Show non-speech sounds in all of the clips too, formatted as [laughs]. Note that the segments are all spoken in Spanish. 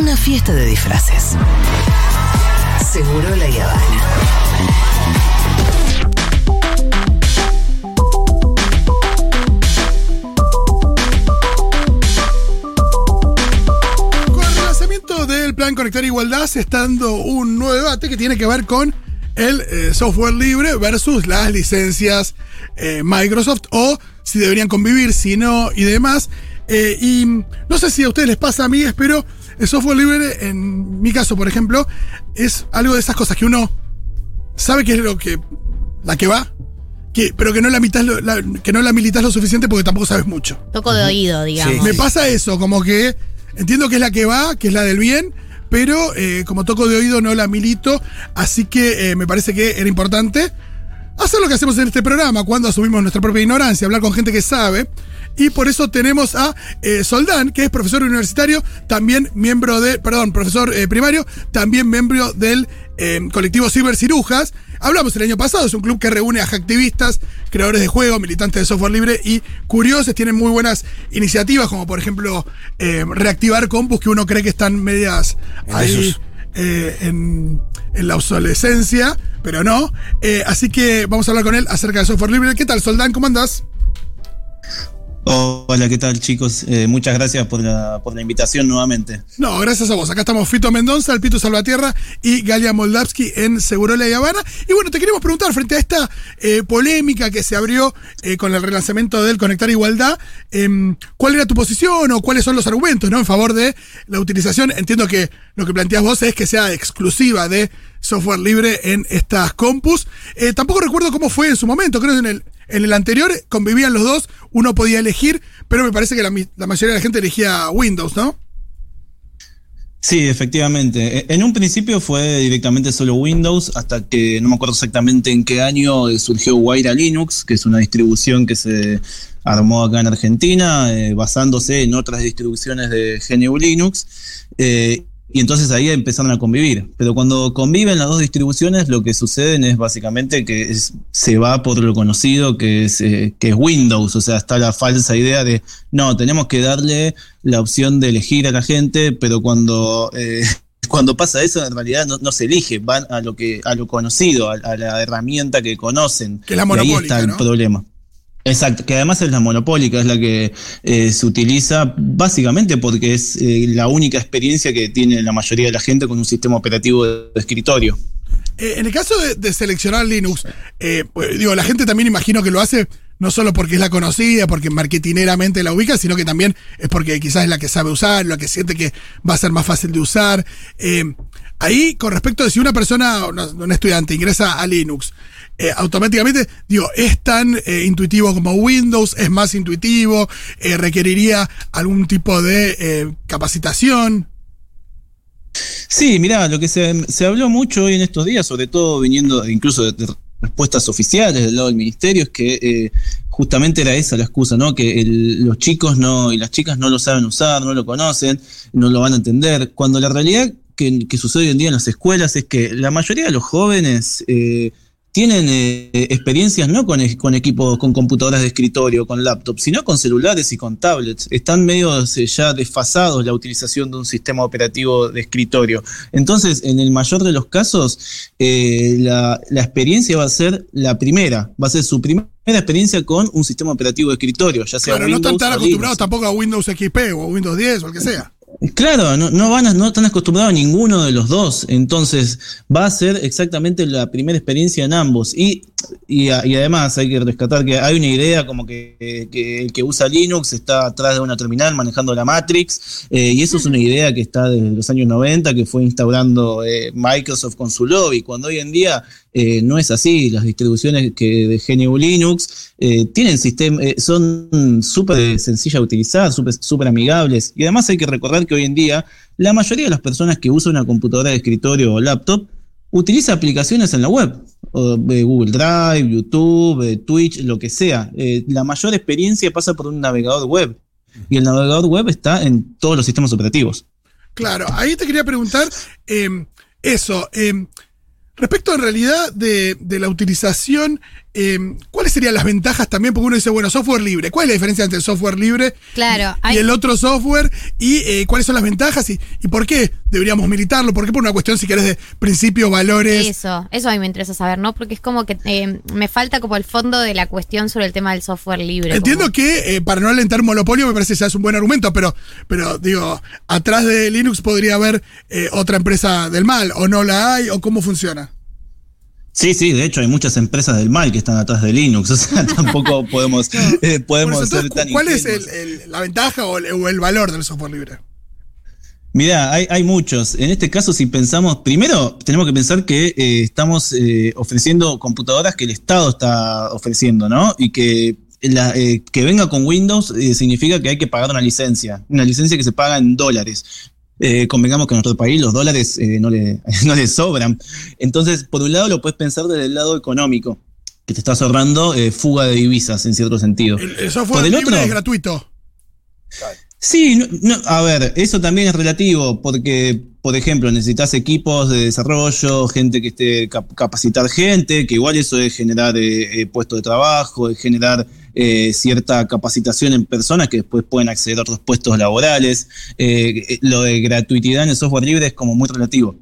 una fiesta de disfraces. Seguro la Habana. Con el lanzamiento del plan Conectar Igualdad se está dando un nuevo debate que tiene que ver con el eh, software libre versus las licencias eh, Microsoft o si deberían convivir, si no y demás. Eh, y no sé si a ustedes les pasa a mí, pero el software libre, en mi caso, por ejemplo, es algo de esas cosas que uno sabe que es lo que. la que va, que, pero que no la, lo, la- que no la militas lo suficiente porque tampoco sabes mucho. Toco de oído, digamos. Me pasa eso, como que entiendo que es la que va, que es la del bien, pero eh, como toco de oído no la milito, así que eh, me parece que era importante hacer lo que hacemos en este programa, cuando asumimos nuestra propia ignorancia, hablar con gente que sabe. Y por eso tenemos a eh, Soldán, que es profesor universitario, también miembro de, perdón, profesor eh, primario, también miembro del eh, colectivo Cibercirujas. Hablamos el año pasado, es un club que reúne a activistas, creadores de juegos, militantes de software libre y curiosos. Tienen muy buenas iniciativas, como por ejemplo eh, reactivar compus que uno cree que están medias ahí. Eh, en, la obsolescencia, pero no. Eh, así que vamos a hablar con él acerca de software libre. ¿Qué tal, Soldán? ¿Cómo andás? Hola, ¿qué tal chicos? Eh, muchas gracias por la, invitación nuevamente. No, gracias a vos. Acá estamos Fito Mendoza, el Pito Salvatierra y Galia Moldavsky en Segurola y Habana. Y bueno, te queremos preguntar, frente a esta eh, polémica que se abrió eh, con el relanzamiento del Conectar Igualdad, em, ¿cuál era tu posición o cuáles son los argumentos ¿no? en favor de la utilización? Entiendo que lo que planteas vos es que sea exclusiva de software libre en estas compus. Tampoco recuerdo cómo fue en su momento, creo que en el, en el anterior convivían los dos, uno podía elegir, pero me parece que la, mayoría de la gente elegía Windows, ¿no? Sí, efectivamente. E- En un principio fue directamente solo Windows, hasta que no me acuerdo exactamente en qué año eh, surgió Guaira Linux, que es una distribución que se armó acá en Argentina, eh, basándose en otras distribuciones de GNU Linux. eh, y entonces ahí empezaron a convivir. Pero cuando conviven las dos distribuciones, lo que sucede es básicamente que es- se va por lo conocido que es, eh, que es Windows. O sea, está la falsa idea de, no, tenemos que darle la opción de elegir a la gente, pero cuando... eh, [laughs] cuando pasa eso, en realidad no, no se elige, van a lo que a lo conocido, a, a la herramienta que conocen. Que la Y ahí está el ¿no? problema. Exacto, que además es la monopólica, es la que eh, se utiliza básicamente porque es eh, la única experiencia que tiene la mayoría de la gente con un sistema operativo de, escritorio. Eh, en el caso de, seleccionar Linux, pues, digo, la gente también imagino que lo hace no solo porque es la conocida, porque marketineramente la ubica, sino que también es porque quizás es la que sabe usar, la que siente que va a ser más fácil de usar. Eh, ahí, con respecto de si una persona, un estudiante, ingresa a Linux, eh, automáticamente, digo, es tan eh, intuitivo como Windows, es más intuitivo, requeriría algún tipo de capacitación. Sí, mirá, lo que se, se habló mucho hoy en estos días, sobre todo viniendo incluso de respuestas oficiales del lado del ministerio, es que eh, justamente era esa la excusa, ¿no? Que el- los chicos no y las chicas no lo saben usar, no lo conocen, no lo van a entender, cuando la realidad que, que sucede hoy en día en las escuelas es que la mayoría de los jóvenes eh, tienen eh, experiencias no con, e- con equipos, con computadoras de escritorio, con laptops, sino con celulares y con tablets. Están medio eh, ya desfasados la utilización de un sistema operativo de escritorio. Entonces, en el mayor de los casos, eh, la, la experiencia va a ser la primera, va a ser su primera experiencia con un sistema operativo de escritorio, ya sea Claro, no Windows están tan acostumbrados tampoco a Windows XP o a Windows 10 o el que sea. Claro, no, no van a- no están acostumbrados a ninguno de los dos. Entonces, va a ser exactamente la primera experiencia en ambos. Y, y, a- y además hay que rescatar que hay una idea como que, que el que usa Linux está atrás de una terminal manejando la Matrix. eh, y eso es una idea que está desde los años 90, que fue instaurando eh, Microsoft con su lobby. Cuando hoy en día eh, no es así. Las distribuciones que de GNU Linux eh, tienen sistema, eh, son súper sencillas de utilizar, súper amigables. Y además hay que recordar que hoy en día la mayoría de las personas que usan una computadora de escritorio o laptop utiliza aplicaciones en la web. o Google Drive, YouTube, Twitch, lo que sea. La mayor experiencia pasa por un navegador web. Y el navegador web está en todos los sistemas operativos. Claro, ahí te quería preguntar eh, eso. Respecto en realidad de, de la utilización eh, ¿cuáles serían las ventajas también? Porque uno dice, bueno, software libre. ¿Cuál es la diferencia entre el software libre Claro, y hay- el otro software? ¿Y eh, cuáles son las ventajas? Y, y por qué deberíamos militarlo? ¿Por qué por una cuestión, si querés, de principios, valores? Eso, eso a mí me interesa saber, ¿no? Porque es como que eh, me falta como el fondo de la cuestión sobre el tema del software libre. Entiendo como- que eh, para no alentar monopolio me parece que ya es un buen argumento, pero, pero digo, atrás de Linux podría haber eh, otra empresa del mal, o no la hay, o cómo funciona. Sí, sí, de hecho hay muchas empresas del mal que están atrás de Linux, [laughs] o sea, tampoco [laughs] podemos, eh, podemos eso, ser entonces, tan ¿Cuál es el- el- la ventaja o el, o el valor del software libre? Mirá, hay, hay muchos. En este caso, si pensamos, primero tenemos que pensar que eh, estamos eh, ofreciendo computadoras que el Estado está ofreciendo, ¿no? Y que, la, eh, que venga con Windows significa que hay que pagar una licencia, una licencia que se paga en dólares. Eh, convengamos que en nuestro país los dólares eh, no, le, [laughs] no le sobran. Entonces, por un lado lo puedes pensar desde el lado económico, que te estás ahorrando eh, fuga de divisas en cierto sentido. El, el software Por el otro- es gratuito. Sí, no, no, a ver, eso también es relativo, porque, por ejemplo, necesitas equipos de desarrollo, gente que esté cap- capacitar gente, que igual eso es generar eh, eh, puestos de trabajo, es generar eh, cierta capacitación en personas que después pueden acceder a otros puestos laborales. Eh, eh, lo de gratuidad en el software libre es como muy relativo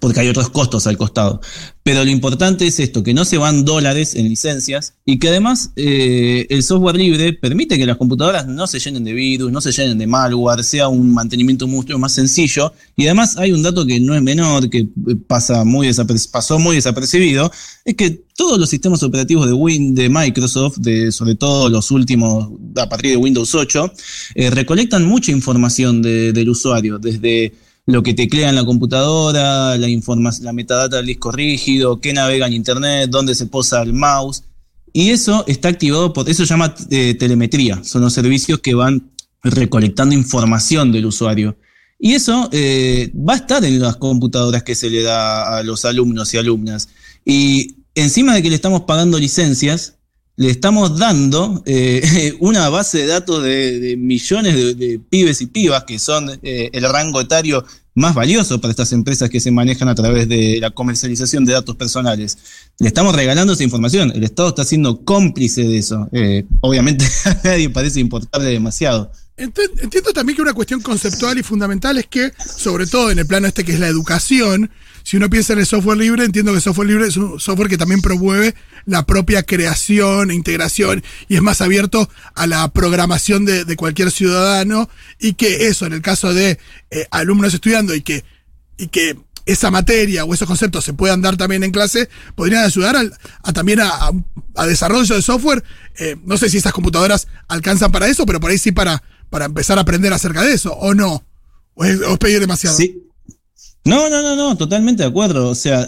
porque hay otros costos al costado. Pero lo importante es esto, que no se van dólares en licencias y que además eh, el software libre permite que las computadoras no se llenen de virus, no se llenen de malware, sea un mantenimiento mucho más sencillo. Y además hay un dato que no es menor, que eh, pasa muy pasó muy desapercibido, es que todos los sistemas operativos de, Win de Microsoft, de, sobre todo los últimos a partir de Windows 8, eh, recolectan mucha información de- del usuario, desde lo que teclea en la computadora, la, la metadata del disco rígido, qué navega en internet, dónde se posa el mouse. Y eso está activado por, eso se llama eh, telemetría, son los servicios que van recolectando información del usuario. Y eso eh, va a estar en las computadoras que se le da a los alumnos y alumnas. Y encima de que le estamos pagando licencias, le estamos dando eh, [laughs] una base de datos de, millones de, de pibes y pibas que son eh, el rango etario más valioso para estas empresas que se manejan a través de la comercialización de datos personales. Le estamos regalando esa información. El Estado está siendo cómplice de eso. Eh, obviamente [laughs] a nadie parece importarle demasiado. Ent- Entiendo también que una cuestión conceptual y fundamental es que, sobre todo en el plano este que es la educación, si uno piensa en el software libre, entiendo que el software libre es un software que también promueve la propia creación e integración y es más abierto a la programación de, de cualquier ciudadano y que eso, en el caso de eh, alumnos estudiando y que, y que esa materia o esos conceptos se puedan dar también en clase, podrían ayudar al- a, también a, desarrollo de software. Eh, no sé si esas computadoras alcanzan para eso, pero por ahí sí para, para empezar a aprender acerca de eso, o no. O es, o pedir demasiado. No, no, no, no, totalmente de acuerdo. O sea,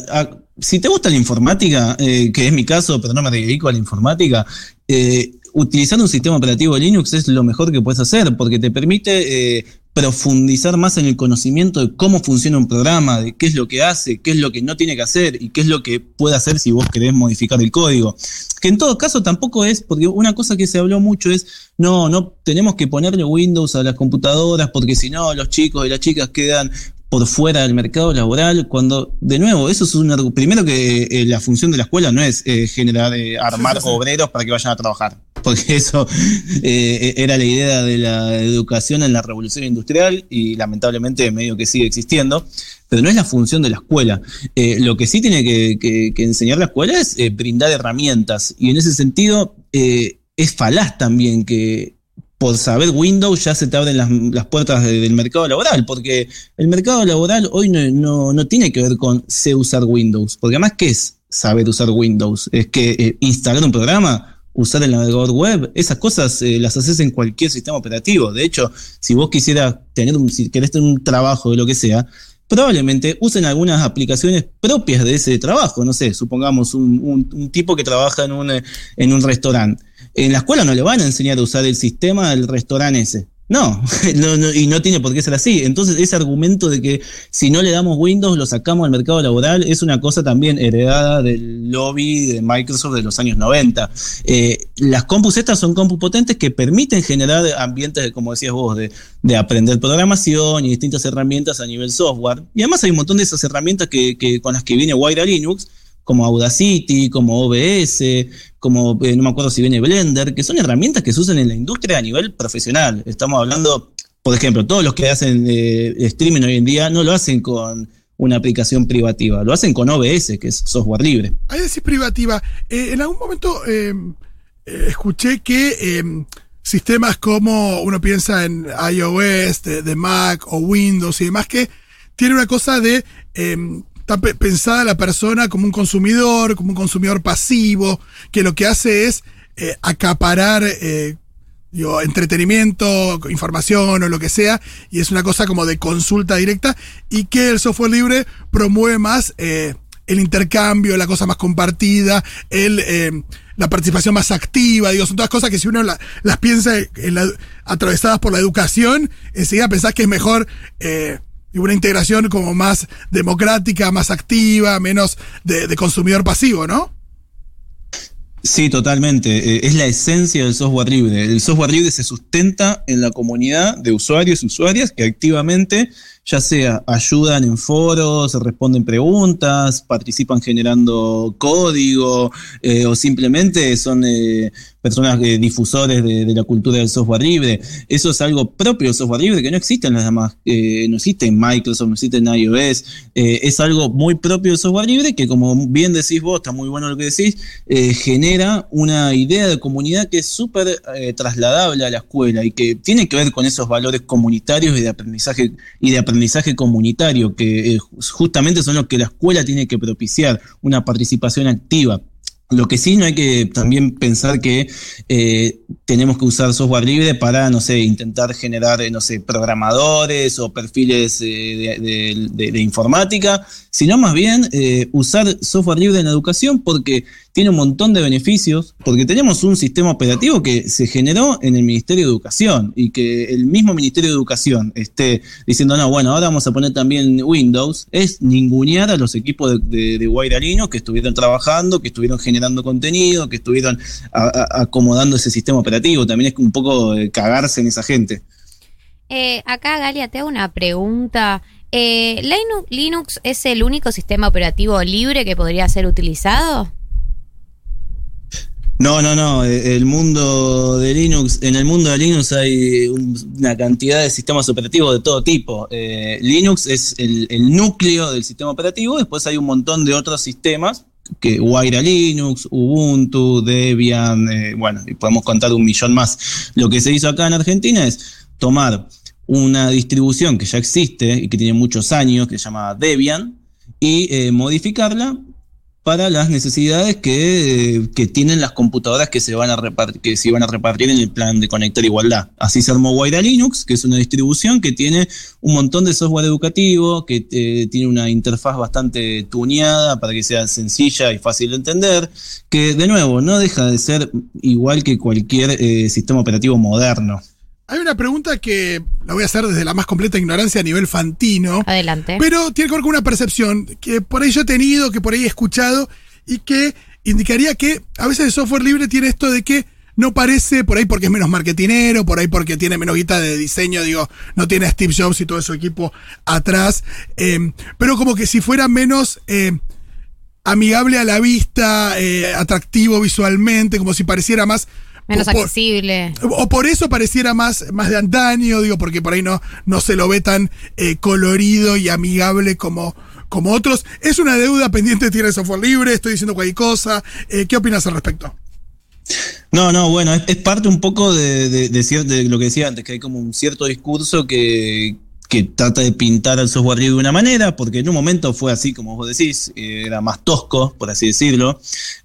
si te gusta la informática, eh, que es mi caso, pero no me dedico a la informática, eh, utilizar un sistema operativo Linux es lo mejor que puedes hacer, porque te permite eh, profundizar más en el conocimiento de cómo funciona un programa, de qué es lo que hace, qué es lo que no tiene que hacer y qué es lo que puede hacer si vos querés modificar el código. Que en todo caso tampoco es, porque una cosa que se habló mucho es, no, no tenemos que ponerle Windows a las computadoras porque si no los chicos y las chicas quedan por fuera del mercado laboral, cuando, de nuevo, eso es un primero que eh, la función de la escuela no es eh, generar, eh, armar Sí, sí, sí. obreros para que vayan a trabajar, porque [laughs] eso era la idea de la educación en la revolución industrial y lamentablemente medio que sigue existiendo, pero no es la función de la escuela. Lo que sí tiene que, que- que enseñar la escuela es brindar herramientas, y en ese sentido es falaz también que por saber Windows ya se te abren las, las puertas de- del mercado laboral, porque el mercado laboral hoy no, no, no tiene que ver con sé usar Windows, porque además, ¿qué es saber usar Windows? Es que eh, instalar un programa, usar el navegador web, esas cosas eh, las haces en cualquier sistema operativo. De hecho, si vos quisieras tener un, si querés tener un trabajo de lo que sea, probablemente usen algunas aplicaciones propias de ese trabajo. No sé, supongamos un, un- un tipo que trabaja en un, eh, en un restaurante. En la escuela no le van a enseñar a usar el sistema del restaurante ese. [laughs] No, y no tiene por qué ser así. Entonces, ese argumento de que si no le damos Windows lo sacamos al mercado laboral es una cosa también heredada del lobby de Microsoft de los años 90. Eh, las compus estas son compus potentes que permiten generar ambientes, como decías vos, de, de aprender programación y distintas herramientas a nivel software. Y además hay un montón de esas herramientas que con las que viene Wire Linux, como Audacity, como OBS, como no me acuerdo si viene Blender, que son herramientas que se usan en la industria a nivel profesional. Estamos hablando, por ejemplo, todos los que hacen streaming hoy en día no lo hacen con una aplicación privativa. Lo hacen con OBS, que es software libre. Ahí decís privativa. Eh, en algún momento eh, eh, escuché que sistemas como uno piensa en iOS, de, Mac o Windows y demás, que tiene una cosa de está pensada la persona como un consumidor, como un consumidor pasivo, que lo que hace es acaparar digo, entretenimiento, información o lo que sea, y es una cosa como de consulta directa, y que el software libre promueve más eh, el intercambio, la cosa más compartida, el, eh, la participación más activa, digo, son todas cosas que si uno las piensa atravesadas por la educación, enseguida pensás que es mejor eh, una integración como más democrática, más activa, menos de consumidor pasivo, ¿no? Sí, totalmente. Eh, es la esencia del software libre. El software libre se sustenta en la comunidad de usuarios y usuarias que activamente ya sea ayudan en foros, responden preguntas, participan generando código eh, o simplemente son eh, personas eh, difusores de, la cultura del software libre. Eso es algo propio del software libre que no existe en las demás, no existe en Microsoft, no existe en iOS. es algo muy propio del software libre que, como bien decís vos, está muy bueno lo que decís, genera una idea de comunidad que es súper trasladable a la escuela y que tiene que ver con esos valores comunitarios y de aprendizaje y de aprendizaje aprendizaje comunitario, que eh, justamente son los que la escuela tiene que propiciar, una participación activa. Lo que sí no hay que también pensar que eh, tenemos que usar software libre para, no sé, intentar generar, eh, no sé, programadores o perfiles de, informática, sino más bien usar software libre en la educación porque tiene un montón de beneficios, porque tenemos un sistema operativo que se generó en el Ministerio de Educación y que el mismo Ministerio de Educación esté diciendo, no, bueno, ahora vamos a poner también Windows, es ningunear a los equipos de, de, que estuvieron trabajando, que estuvieron generando contenido, que estuvieron acomodando ese sistema operativo. También es un poco cagarse en esa gente. Eh, acá, Galia, te hago una pregunta. Eh, ¿Linux es el único sistema operativo libre que podría ser utilizado? No, no, no. Eh, el mundo de Linux, en el mundo de Linux hay una cantidad de sistemas operativos de todo tipo. Eh, Linux es el, núcleo del sistema operativo. Después hay un montón de otros sistemas que Wire Linux, Ubuntu, Debian, eh, bueno, y podemos contar un millón más. Lo que se hizo acá en Argentina es tomar una distribución que ya existe y que tiene muchos años, que se llama Debian, y modificarla para las necesidades que, tienen las computadoras que se van a repartir, que se a repartir en el plan de conectar igualdad. Así se armó Guaira Linux, que es una distribución que tiene un montón de software educativo, que eh, tiene una interfaz bastante tuneada para que sea sencilla y fácil de entender, que de nuevo no deja de ser igual que cualquier eh, sistema operativo moderno. Hay una pregunta que la voy a hacer desde la más completa ignorancia a nivel fantino. Adelante. Pero tiene que ver con una percepción que por ahí yo he tenido, que por ahí he escuchado y que indicaría que a veces el software libre tiene esto de que no parece por ahí porque es menos marketinero, por ahí porque tiene menos guita de diseño, digo, no tiene a Steve Jobs y todo su equipo atrás, em, pero como que si fuera menos em, amigable a la vista, eh, atractivo visualmente, como si pareciera más Menos accesible. O por eso pareciera más, más de antaño, digo, porque por ahí no, no se lo ve tan eh, colorido y amigable como, como otros. Es una deuda pendiente, tiene software libre, estoy diciendo cualquier cosa. Eh, ¿Qué opinas al respecto? No, no, bueno, es, parte un poco de, de, de, lo que decía antes, que hay como un cierto discurso que, que trata de pintar al software libre de una manera, porque en un momento fue así, como vos decís, eh, era más tosco, por así decirlo.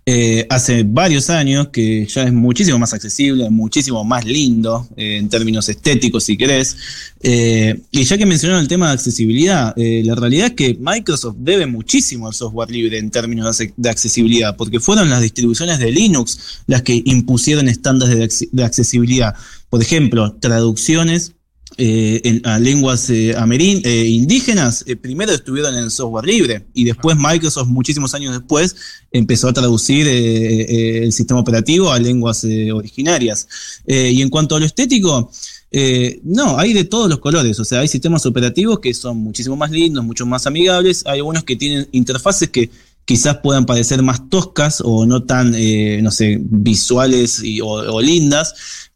Eh, hace varios años que ya es muchísimo más accesible, muchísimo más lindo eh, en términos estéticos, si querés. y ya que mencionaron el tema de accesibilidad, la realidad es que Microsoft debe muchísimo al software libre en términos de accesibilidad, porque fueron las distribuciones de Linux las que impusieron estándares de accesibilidad. Por ejemplo, traducciones eh, a lenguas eh, eh, indígenas, primero estuvieron en software libre y después Microsoft, muchísimos años después, empezó a traducir el sistema operativo a lenguas originarias. y en cuanto a lo estético, no, hay de todos los colores, o sea, hay sistemas operativos que son muchísimo más lindos, mucho más amigables, hay algunos que tienen interfaces que quizás puedan parecer más toscas o no tan, eh, no sé, visuales o lindas,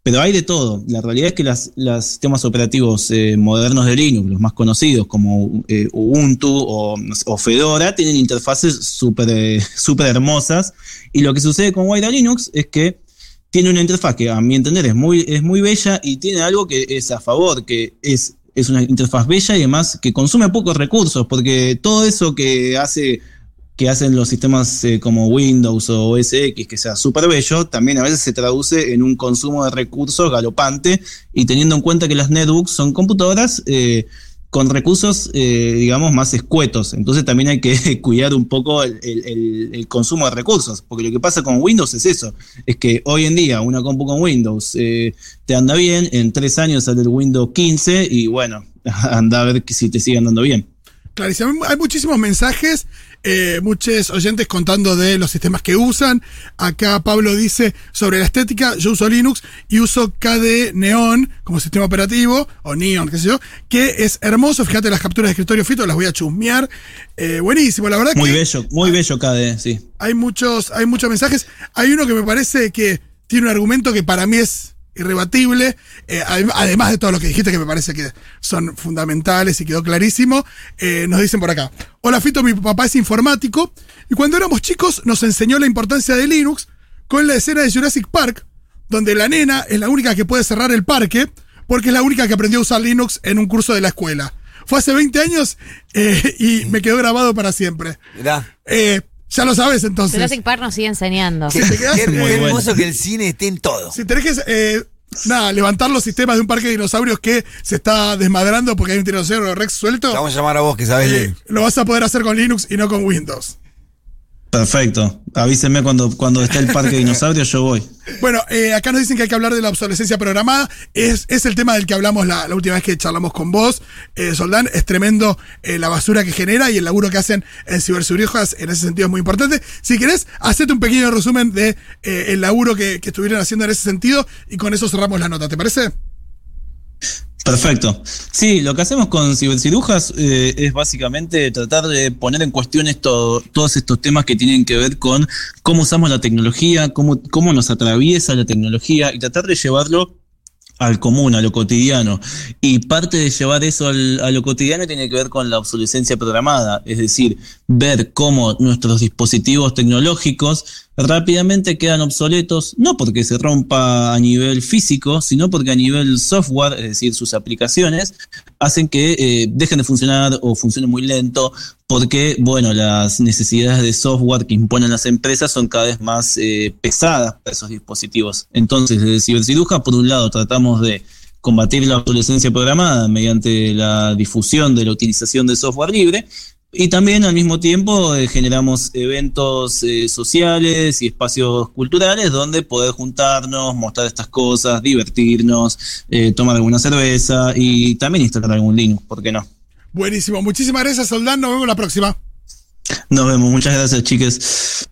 pero hay de todo. La realidad es que las, los sistemas operativos eh, modernos de Linux, los más conocidos como eh, Ubuntu o, Fedora, tienen interfaces súper eh, [laughs] super hermosas. Y lo que sucede con Wide Linux es que tiene una interfaz que a mi entender es muy, es muy bella y tiene algo que es a favor, que es, es una interfaz bella y además que consume pocos recursos, porque todo eso que hace que hacen los sistemas eh, como Windows o OS X, que sea súper bello, también a veces se traduce en un consumo de recursos galopante y teniendo en cuenta que las netbooks son computadoras eh, con recursos, eh, digamos, más escuetos. Entonces también hay que [laughs] cuidar un poco el, consumo de recursos, porque lo que pasa con Windows es eso, es que hoy en día una compu con Windows te anda bien, en tres años sale el Windows 15 y bueno, [laughs] anda a ver si te sigue andando bien. Clarísimo, hay muchísimos mensajes, eh, muchos oyentes contando de los sistemas que usan. Acá Pablo dice sobre la estética, yo uso Linux y uso KDE Neon como sistema operativo, o Neon, qué sé yo, que es hermoso. Fíjate las capturas de escritorio Fito, las voy a chusmear. Eh, buenísimo, la verdad muy que. bello, muy bello KDE, sí. Hay muchos, hay muchos mensajes. Hay uno que me parece que tiene un argumento que para mí es irrebatible, eh, además de todo lo que dijiste que me parece que son fundamentales y quedó clarísimo, eh, nos dicen por acá, hola Fito, mi papá es informático y cuando éramos chicos nos enseñó la importancia de Linux con la escena de Jurassic Park, donde la nena es la única que puede cerrar el parque porque es la única que aprendió a usar Linux en un curso de la escuela. Fue hace 20 años eh, y me quedó grabado para siempre. Mirá. Ya lo sabes entonces. Jurassic Park nos sigue enseñando. Qué, qué hermoso que el cine esté en todo. Si tenés que eh, nada, levantar los sistemas de un parque de dinosaurios que se está desmadrando porque hay un tiranosaurio Rex suelto. Te vamos a llamar a vos que sabes eh, Lo vas a poder hacer con Linux y no con Windows. Perfecto. Avísenme cuando, cuando esté el parque de dinosaurios, yo voy. Bueno, eh, acá nos dicen que hay que hablar de la obsolescencia programada. Es, es el tema del que hablamos la, última vez que charlamos con vos, eh, Soldán. Es tremendo eh, la basura que genera y el laburo que hacen en ciberseguridad en ese sentido es muy importante. Si querés, hacete un pequeño resumen de el laburo que, que estuvieron haciendo en ese sentido y con eso cerramos la nota. ¿Te parece? Perfecto. Sí, lo que hacemos con cibercirujas eh, es básicamente tratar de poner en cuestión esto, todos estos temas que tienen que ver con cómo usamos la tecnología, cómo, cómo nos atraviesa la tecnología y tratar de llevarlo al común, a lo cotidiano. Y parte de llevar eso al, a lo cotidiano tiene que ver con la obsolescencia programada, es decir, ver cómo nuestros dispositivos tecnológicos rápidamente quedan obsoletos, no porque se rompa a nivel físico, sino porque a nivel software, es decir, sus aplicaciones, hacen que eh, dejen de funcionar o funcionen muy lento, porque, bueno, las necesidades de software que imponen las empresas son cada vez más eh, pesadas para esos dispositivos. Entonces, desde Ciberciruja, por un lado, tratamos de combatir la obsolescencia programada mediante la difusión de la utilización de software libre, y también al mismo tiempo eh, generamos eventos eh, sociales y espacios culturales donde poder juntarnos, mostrar estas cosas, divertirnos, eh, tomar alguna cerveza y también instalar algún Linux, ¿por qué no? Buenísimo, muchísimas gracias Soldán, nos vemos la próxima. Nos vemos, muchas gracias chiques.